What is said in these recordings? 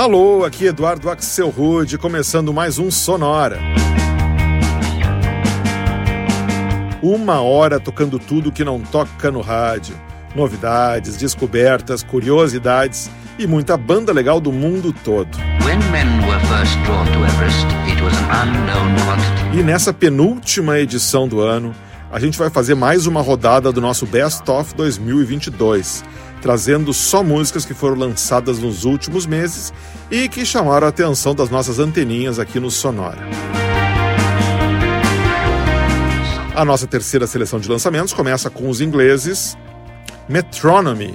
Alô, aqui Eduardo Axel Rude, começando mais um Sonora. Uma hora tocando tudo que não toca no rádio. Novidades, descobertas, curiosidades e muita banda legal do mundo todo. Everest, e nessa penúltima edição do ano, a gente vai fazer mais uma rodada do nosso Best of 2022 trazendo só músicas que foram lançadas nos últimos meses e que chamaram a atenção das nossas anteninhas aqui no Sonora. A nossa terceira seleção de lançamentos começa com os ingleses Metronomy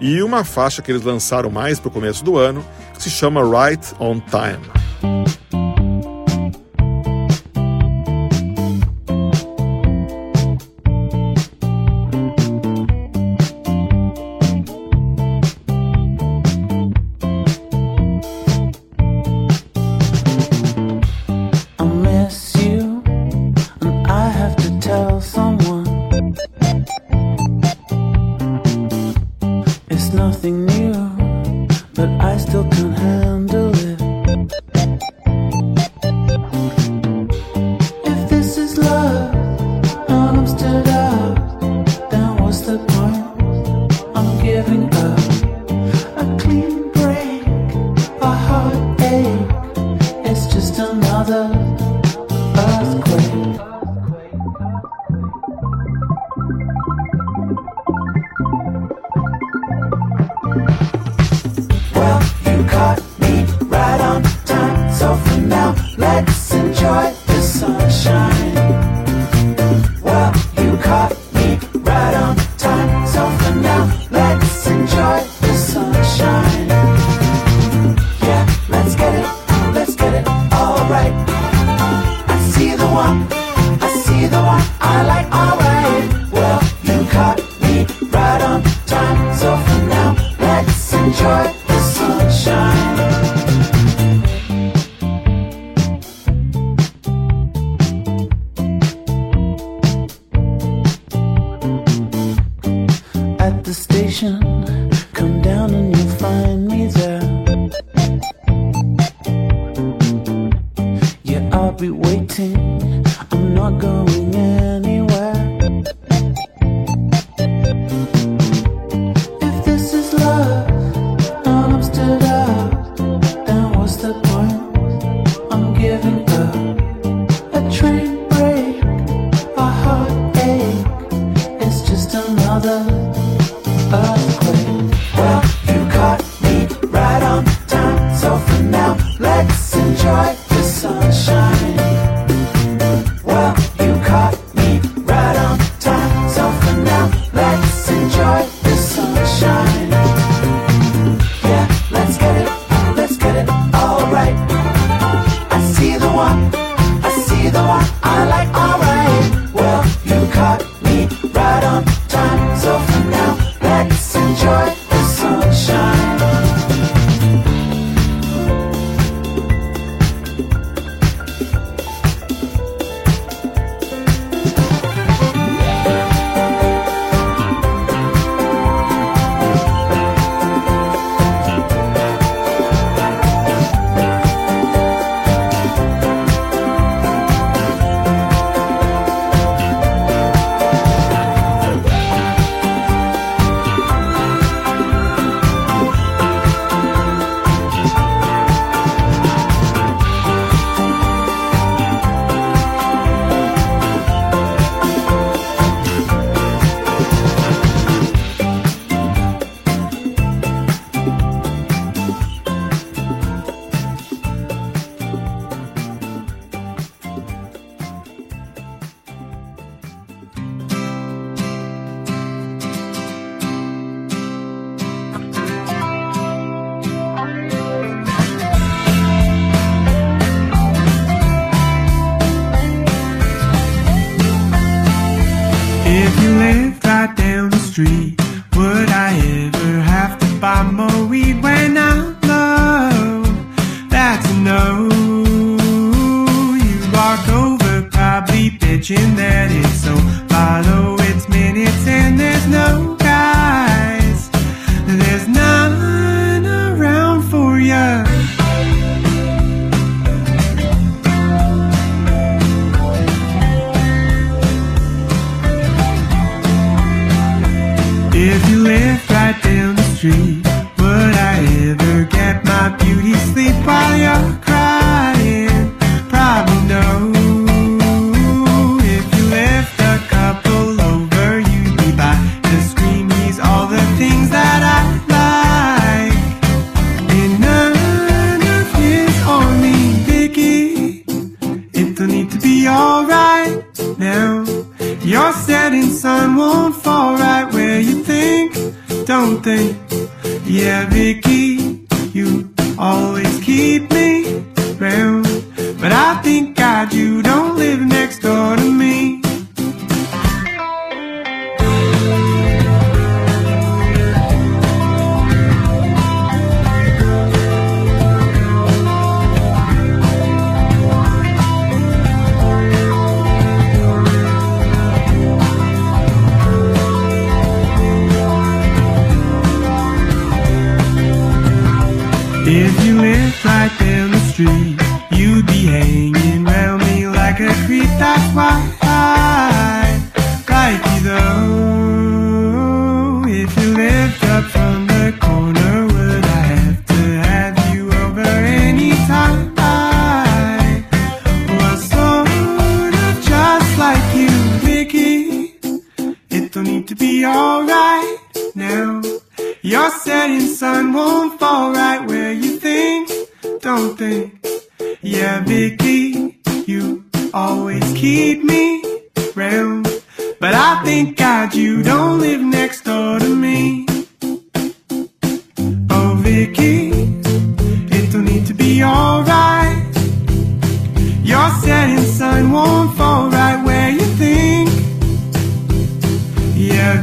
e uma faixa que eles lançaram mais para o começo do ano que se chama Right on Time.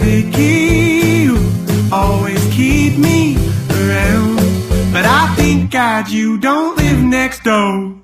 picky. You always keep me around. But I think God, you don't live next door.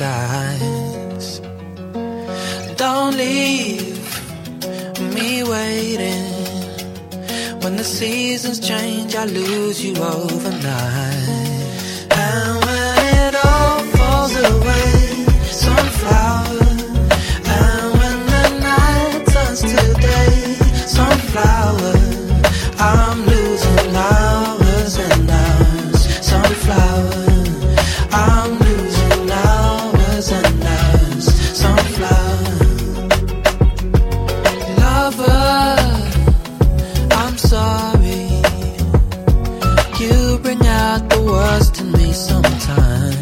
skies. Don't leave me waiting. When the seasons change, I lose you overnight. And when it all falls away, sunflower. And when the night turns to day, sunflower. trust in me sometimes.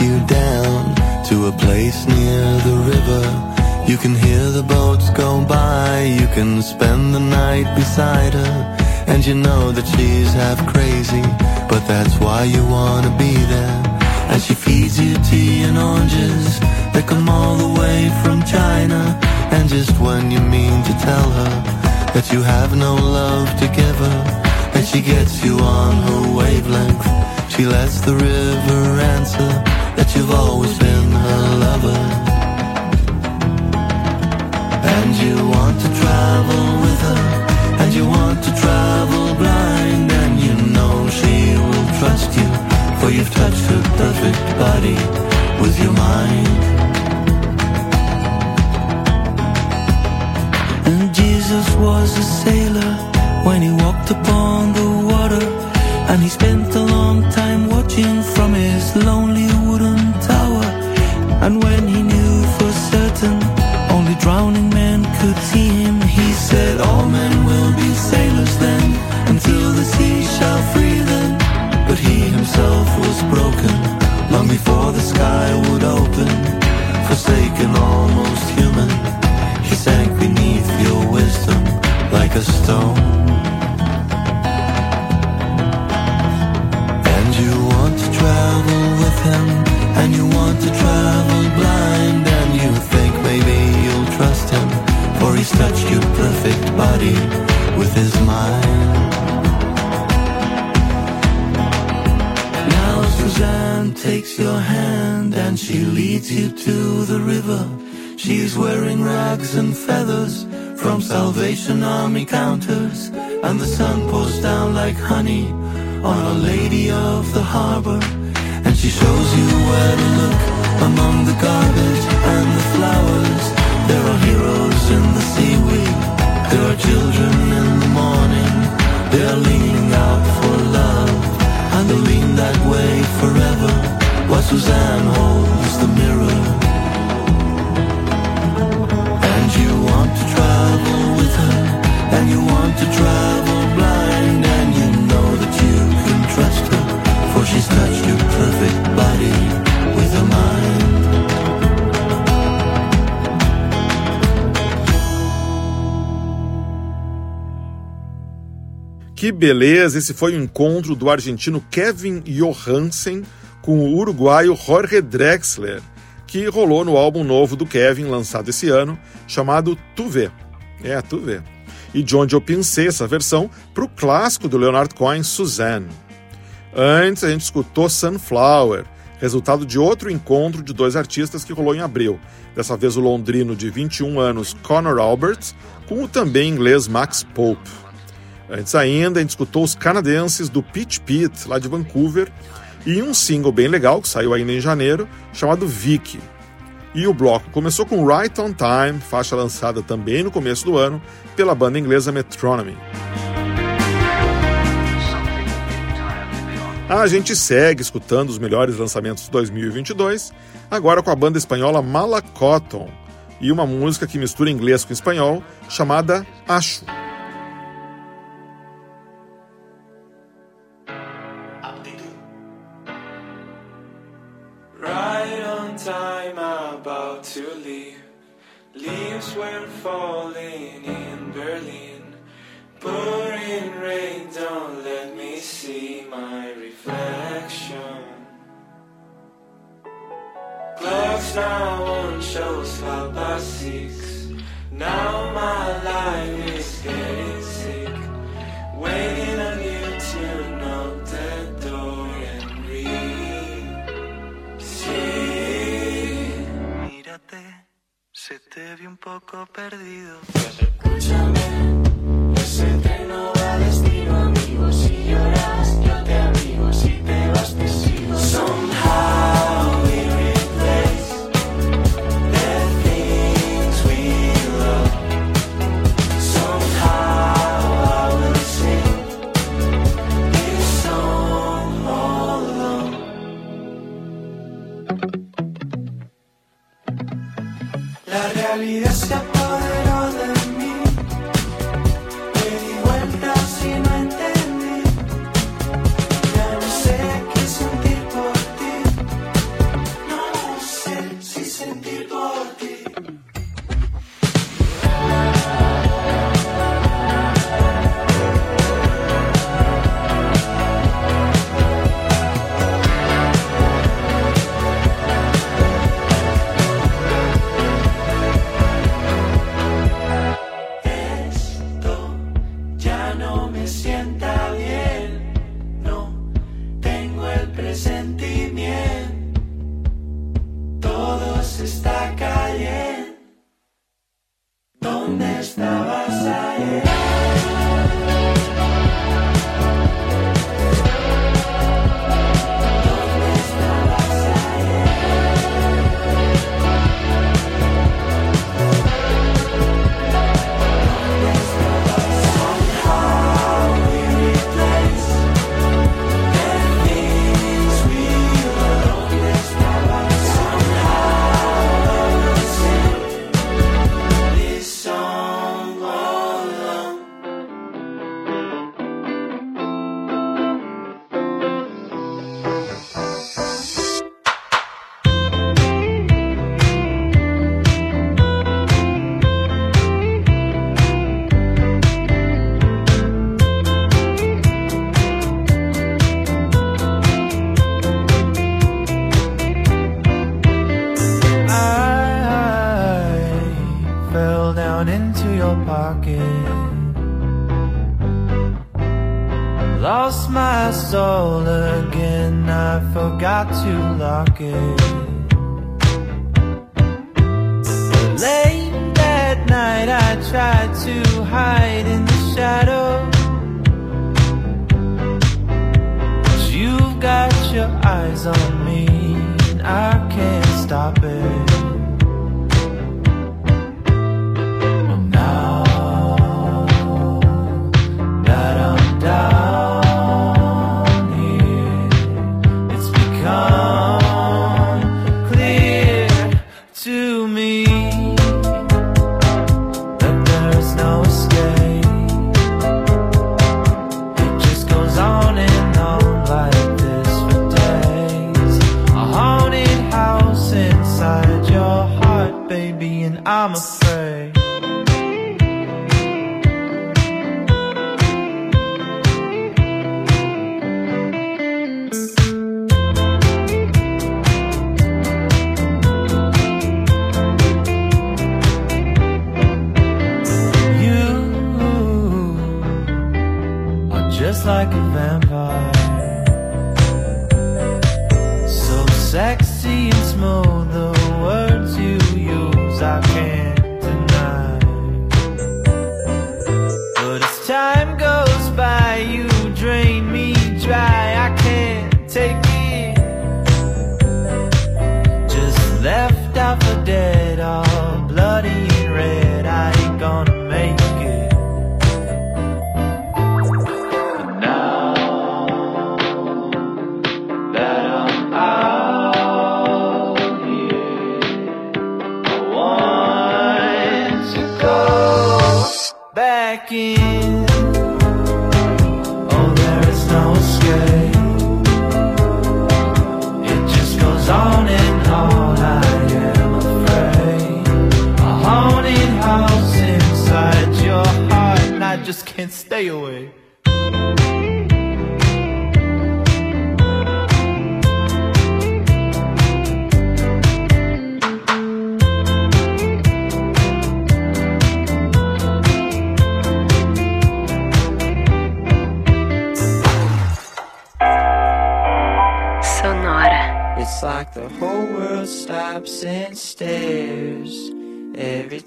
You down to a place near the river. You can hear the boats go by, you can spend the night beside her. And you know that she's half crazy, but that's why you wanna be there. And she feeds you tea and oranges that come all the way from China. And just when you mean to tell her that you have no love to give her, and she gets you on her wavelength, she lets the river answer that you've always been her lover. And you want to travel with her, and you want to travel blind, and you know she will trust you, for you've touched her perfect body with your mind. And Jesus was a sailor when he walked upon the water, and he spent a long time watching from his lonely wooden tower. And when he knew for certain only drowning men could see him, he said, All men will be sailors then, until the sea shall free them. But he himself was broken long before the sky would open, forsaken, almost human. He sank beneath your wisdom like a stone. Him, and you want to travel blind, and you think maybe you'll trust him, for he's touched your perfect body with his mind. Now Suzanne takes your hand and she leads you to the river. She's wearing rags and feathers from Salvation Army counters, and the sun pours down like honey on a Lady of the Harbor. She shows you where to look among the garbage and the flowers. There are heroes in the seaweed, there are children in the morning. They are leaning out for love, and they'll lean that way forever. While Suzanne holds the mirror. And you want to travel with her, and you want to travel blind, and you know that you she's touched your perfect body with mind. Que beleza! Esse foi o encontro do argentino Kevin Johansen com o uruguaio Jorge Drexler, que rolou no álbum novo do Kevin, lançado esse ano, chamado Tu Vê. É, Tu Vê. E de onde eu pensei essa versão para o clássico do Leonard Cohen, Suzanne. Antes a gente escutou Sunflower, resultado de outro encontro de dois artistas que rolou em abril. Dessa vez o londrino de 21 anos Conor Alberts com o também inglês Max Pope. Antes ainda, a gente escutou os canadenses do Pitch Pit, lá de Vancouver, e um single bem legal que saiu ainda em janeiro, chamado Vicky. E o bloco começou com Right on Time, faixa lançada também no começo do ano pela banda inglesa Metronomy. A gente segue escutando os melhores lançamentos de 2022, agora com a banda espanhola Malacoton e uma música que mistura inglês com espanhol chamada Acho. Poco perdido. Escúchame, ese tren no va a destino, amigo. Si lloras,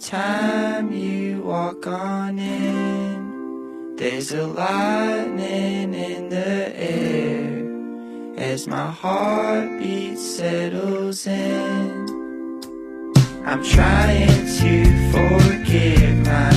time you walk on in, there's a lightning in the air as my heartbeat settles in. I'm trying to forgive my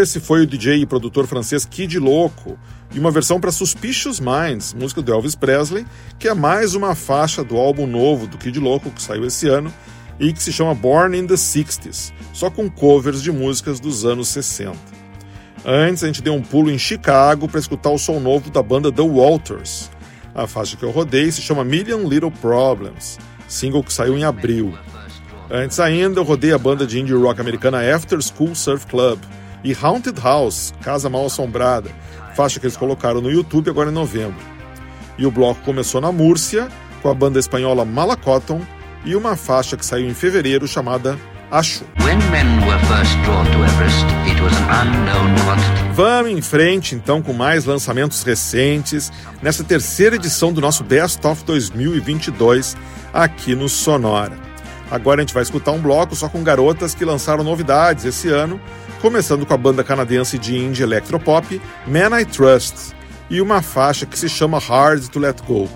Esse foi o DJ e produtor francês Kid Loco, e uma versão para Suspicious Minds, música do Elvis Presley, que é mais uma faixa do álbum novo do Kid Loco, que saiu esse ano, e que se chama Born in the 60s, só com covers de músicas dos anos 60. Antes, a gente deu um pulo em Chicago para escutar o som novo da banda The Walters. A faixa que eu rodei se chama Million Little Problems, single que saiu em abril. Antes ainda, eu rodei a banda de indie rock americana After School Surf Club e Haunted House, Casa Mal Assombrada, faixa que eles colocaram no YouTube agora em novembro. E o bloco começou na Múrcia, com a banda espanhola Malacoton e uma faixa que saiu em fevereiro chamada Acho. Vamos em frente então com mais lançamentos recentes nessa terceira edição do nosso Best of 2022 aqui no Sonora. Agora a gente vai escutar um bloco só com garotas que lançaram novidades esse ano, começando com a banda canadense de indie electropop Man I Trust e uma faixa que se chama Hard to Let Go.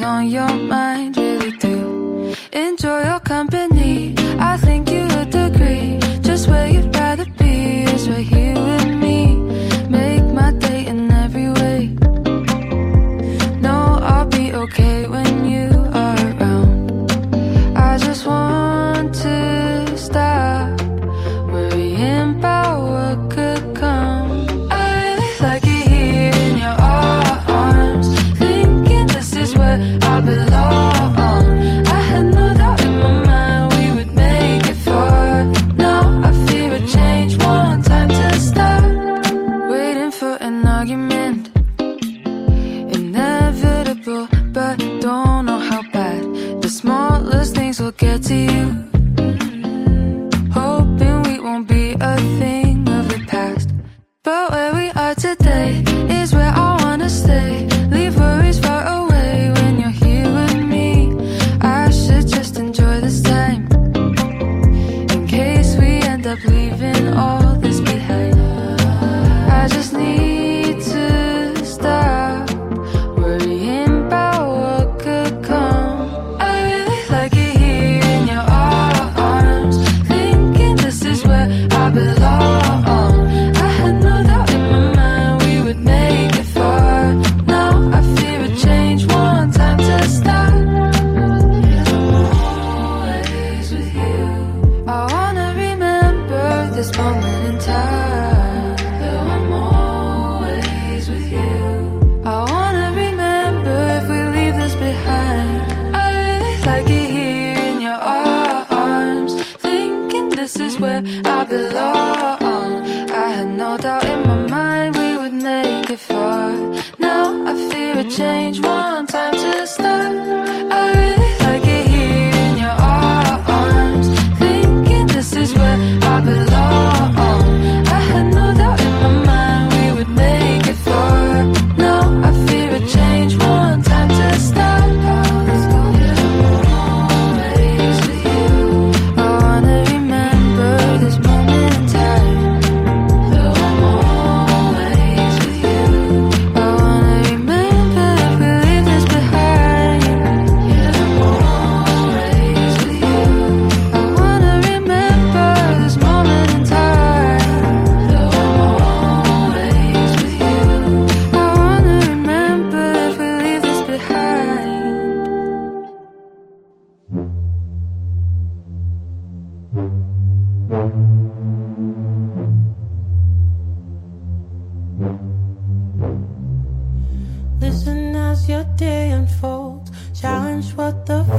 on your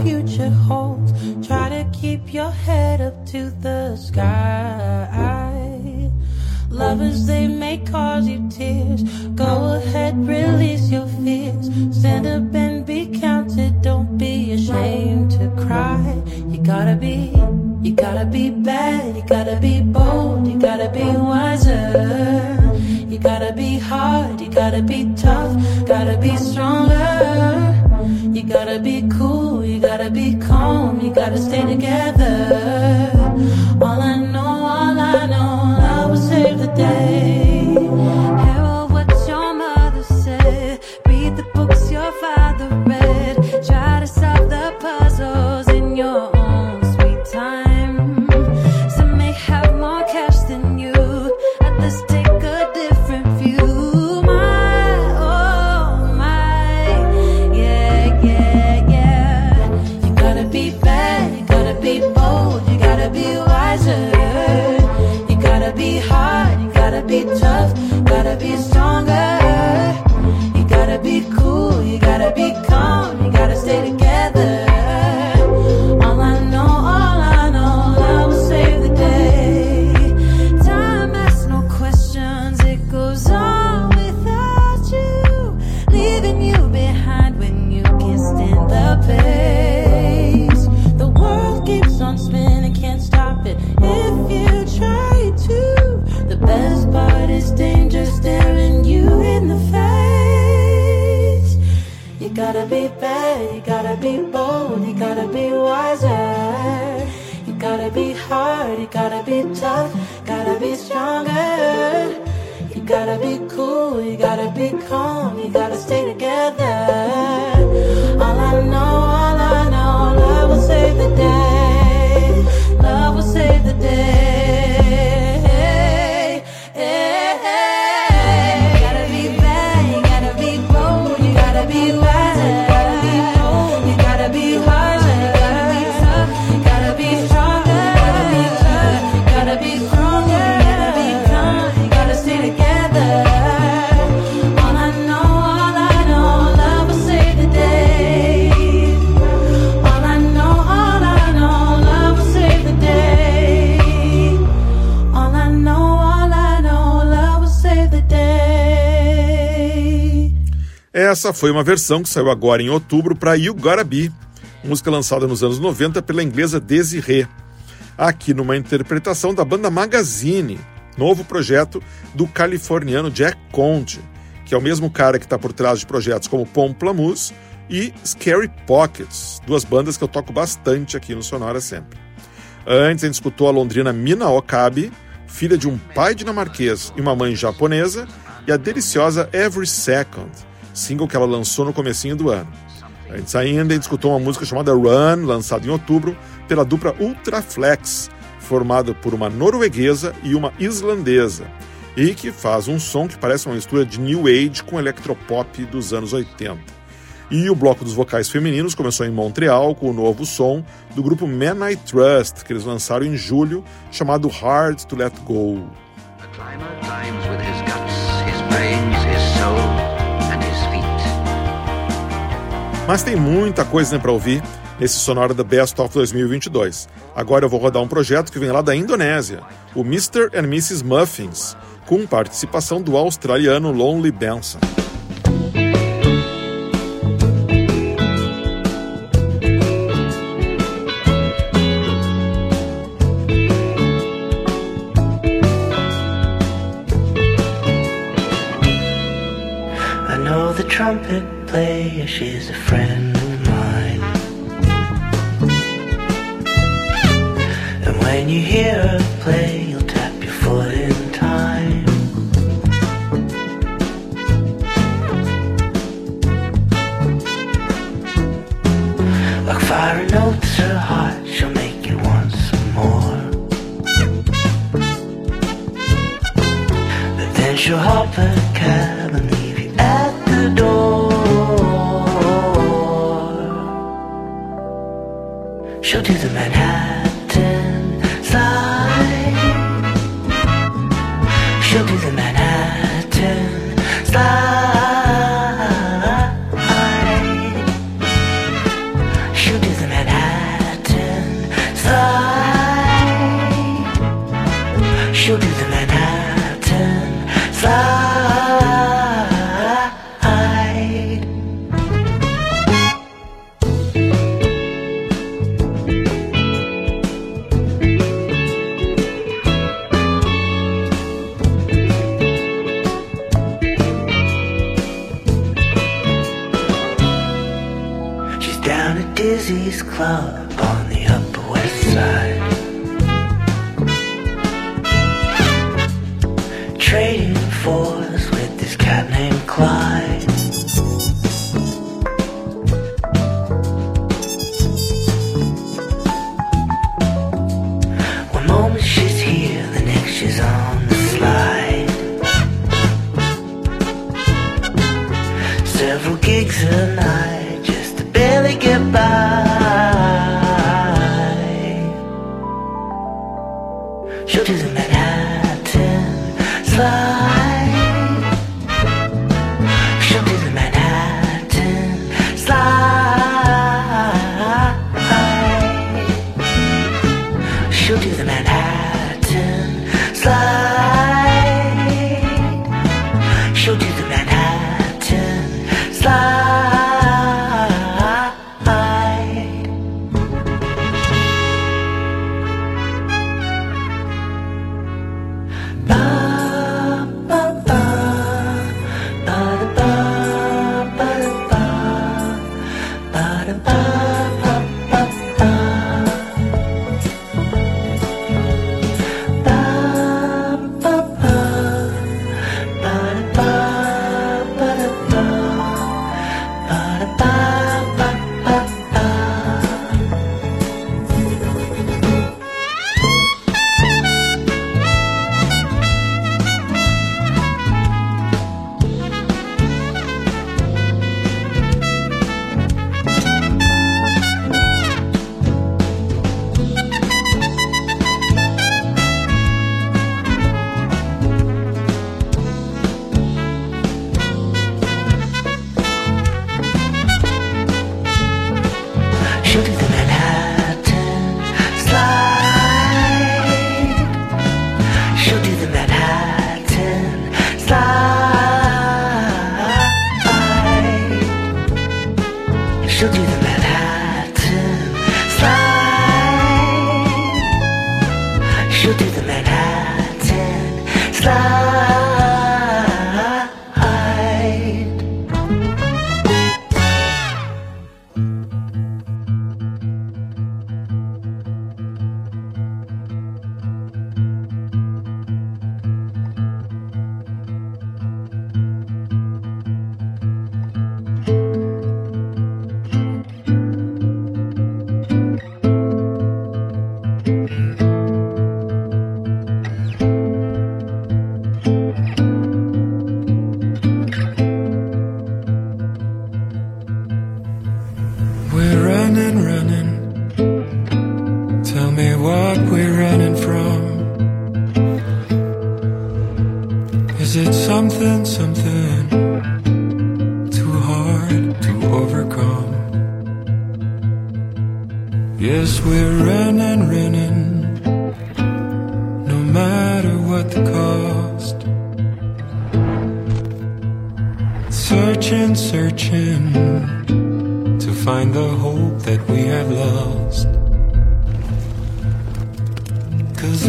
future holds. Try to keep your head up to the sky. Lovers, they may cause you tears. Go ahead, release your fears. Stand up and be counted. Don't be ashamed to cry. You gotta be, you gotta be bad. You gotta be bold. You gotta be wiser. You gotta be hard. You gotta be tough. Gotta be stronger. You gotta be cool gotta stay together. Hard, you gotta be tough, gotta be stronger. You gotta be cool, you gotta be calm, you gotta stay together. All I know, all I know, love will save the day. Essa foi uma versão que saiu agora em outubro para You Gotta Be, música lançada nos anos 90 pela inglesa Desiree. Aqui numa interpretação da banda Magazine, novo projeto do californiano Jack Conte, que é o mesmo cara que está por trás de projetos como Pomplamoose e Scary Pockets, duas bandas que eu toco bastante aqui no Sonora sempre. Antes a gente escutou a londrina Mina Okabe, filha de um pai dinamarquês e uma mãe japonesa, e a deliciosa Every Second, single que ela lançou no comecinho do ano. Antes ainda, escutou uma música chamada Run, lançada em outubro pela dupla Ultraflex, formada por uma norueguesa e uma islandesa, e que faz um som que parece uma mistura de New Age com electropop dos anos 80. E o bloco dos vocais femininos começou em Montreal com o novo som do grupo Men I Trust, que eles lançaram em julho, chamado Hard to Let Go. The climber climbs with his guts, his brains, his soul, Mas tem muita coisa né, para ouvir nesse Sonora The Best of 2022. Agora eu vou rodar um projeto que vem lá da Indonésia, o Mr. and Mrs. Muffins, com participação do australiano Lonely Benson. Trumpet player, she's a friend of mine. And when you hear her play, you'll tap your foot in time. Like fire notes her heart, she'll make you want some more. But then she'll hop a Dizzy's Club on the Upper West Side. Trading fours with this cat named Clyde.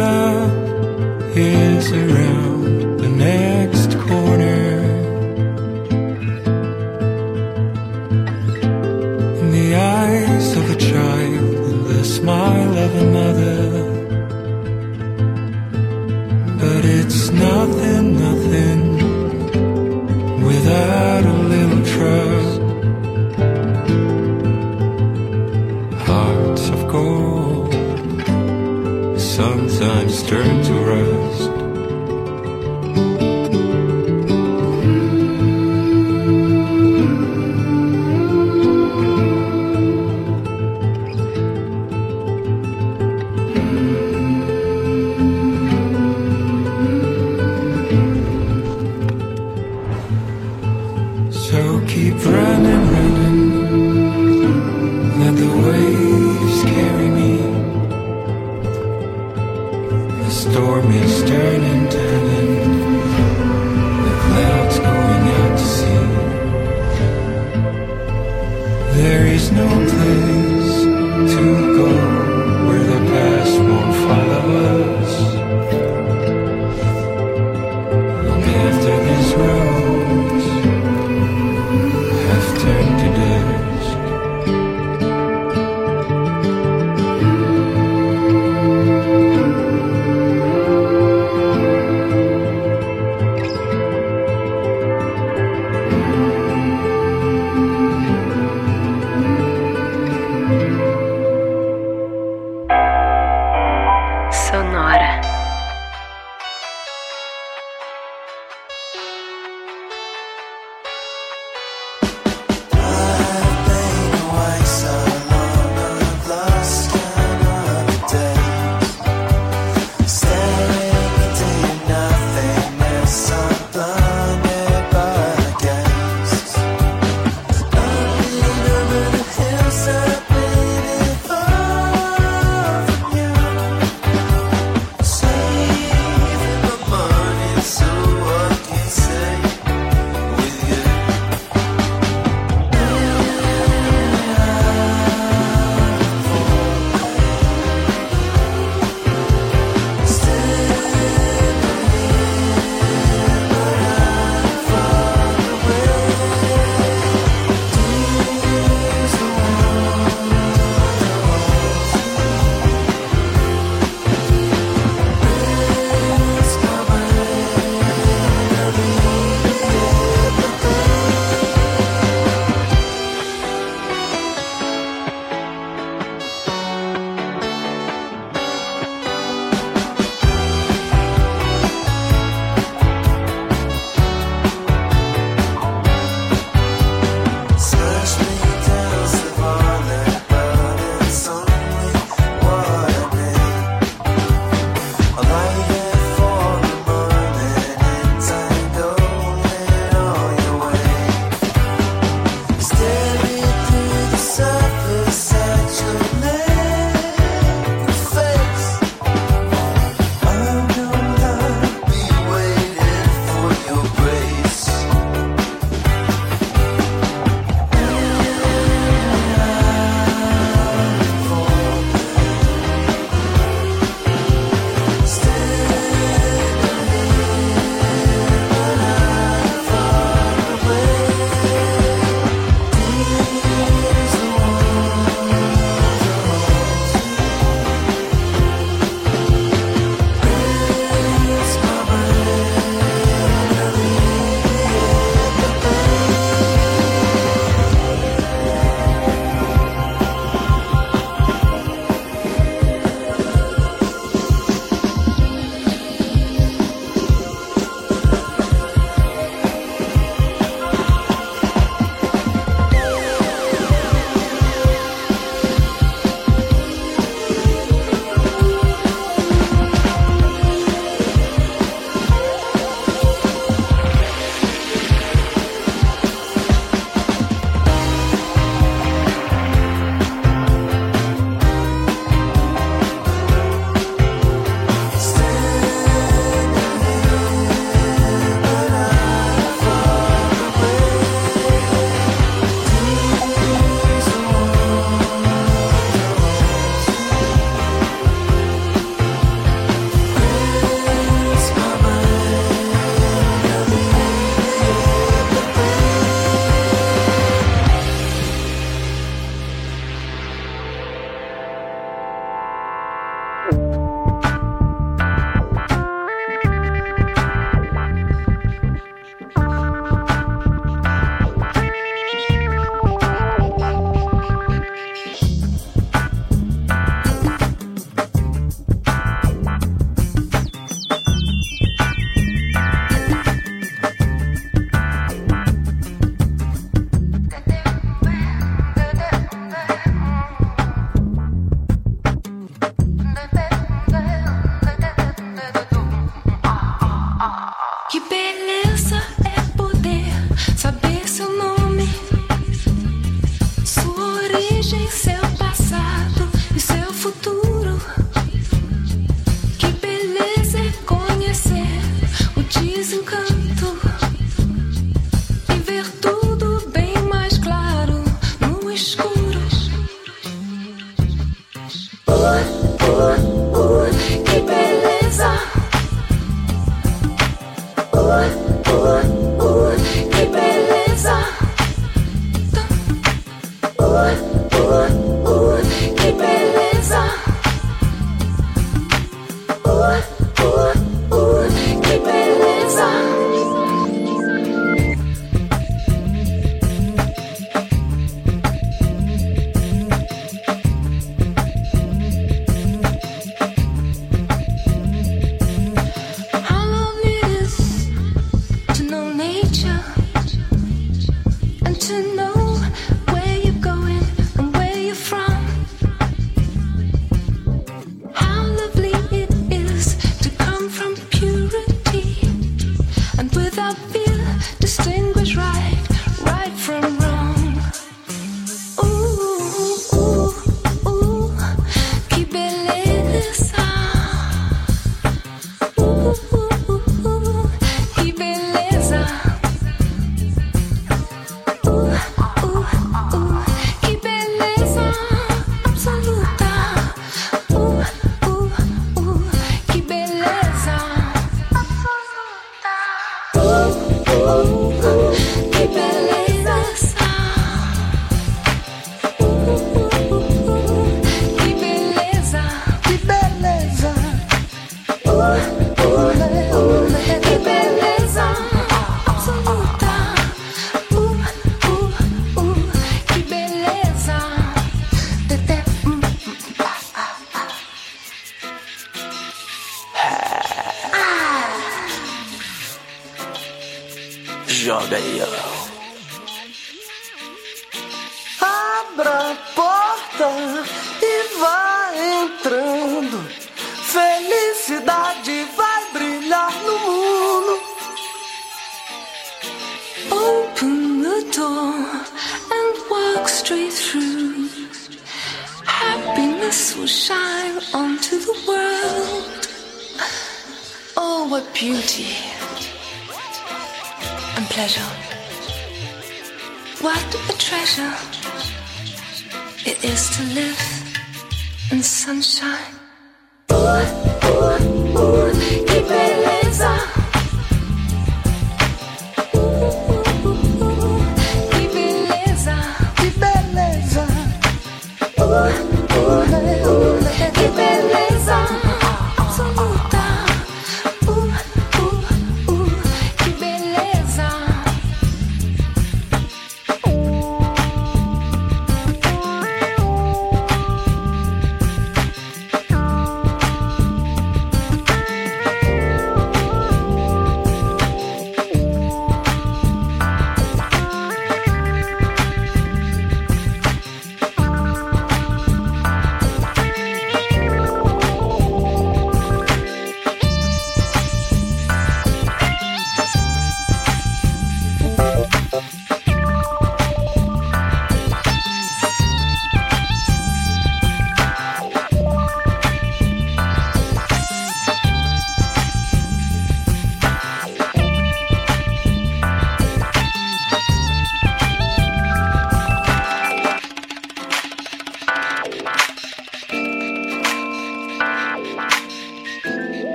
Love is around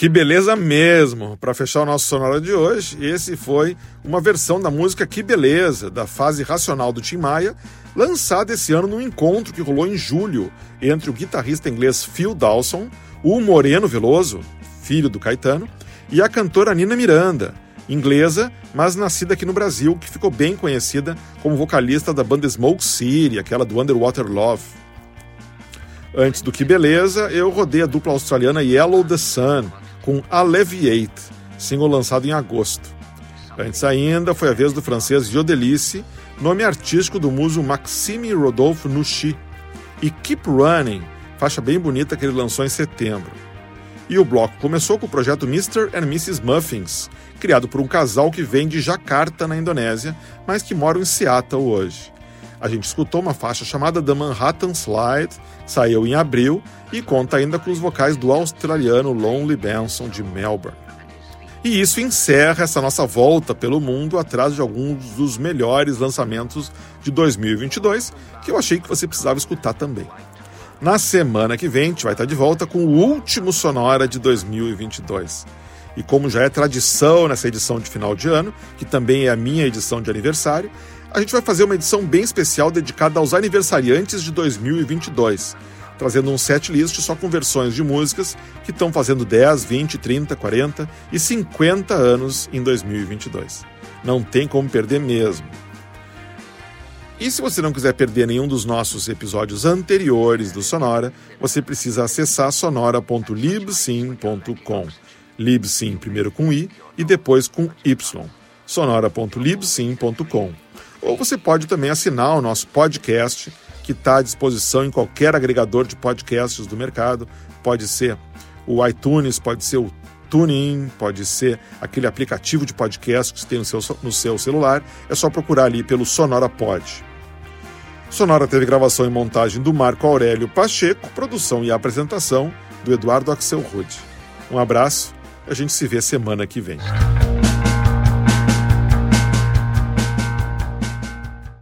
Que beleza mesmo! Para fechar o nosso sonoro de hoje, esse foi uma versão da música Que Beleza, da fase racional do Tim Maia, lançada esse ano num encontro que rolou em julho entre o guitarrista inglês Phil Dawson, o Moreno Veloso, filho do Caetano, e a cantora Nina Miranda, inglesa, mas nascida aqui no Brasil, que ficou bem conhecida como vocalista da banda Smoke City, aquela do Underwater Love. Antes do Que Beleza, eu rodei a dupla australiana Yellow the Sun com Alleviate, single lançado em agosto. Antes ainda, foi a vez do francês Jodelice, nome artístico do muso Maxime Rodolphe Nouchi, e Keep Running, faixa bem bonita que ele lançou em setembro. E o bloco começou com o projeto Mr. and Mrs. Muffins, criado por um casal que vem de Jakarta, na Indonésia, mas que mora em Seattle hoje. A gente escutou uma faixa chamada The Manhattan Slide, saiu em abril e conta ainda com os vocais do australiano Lonely Benson de Melbourne. E isso encerra essa nossa volta pelo mundo atrás de alguns dos melhores lançamentos de 2022 que eu achei que você precisava escutar também. Na semana que vem, a gente vai estar de volta com o último Sonora de 2022. E como já é tradição nessa edição de final de ano, que também é a minha edição de aniversário, a gente vai fazer uma edição bem especial dedicada aos aniversariantes de 2022, trazendo um set list só com versões de músicas que estão fazendo 10, 20, 30, 40 e 50 anos em 2022. Não tem como perder mesmo. E se você não quiser perder nenhum dos nossos episódios anteriores do Sonora, você precisa acessar sonora.libsim.com. Libsim primeiro com i e depois com y. sonora.libsim.com. Ou você pode também assinar o nosso podcast, que está à disposição em qualquer agregador de podcasts do mercado. Pode ser o iTunes, pode ser o TuneIn, pode ser aquele aplicativo de podcast que você tem no seu, no seu celular. É só procurar ali pelo Sonora Pod. Sonora teve gravação e montagem do Marco Aurélio Pacheco, produção e apresentação do Eduardo Axel Rude. Um abraço, a gente se vê semana que vem.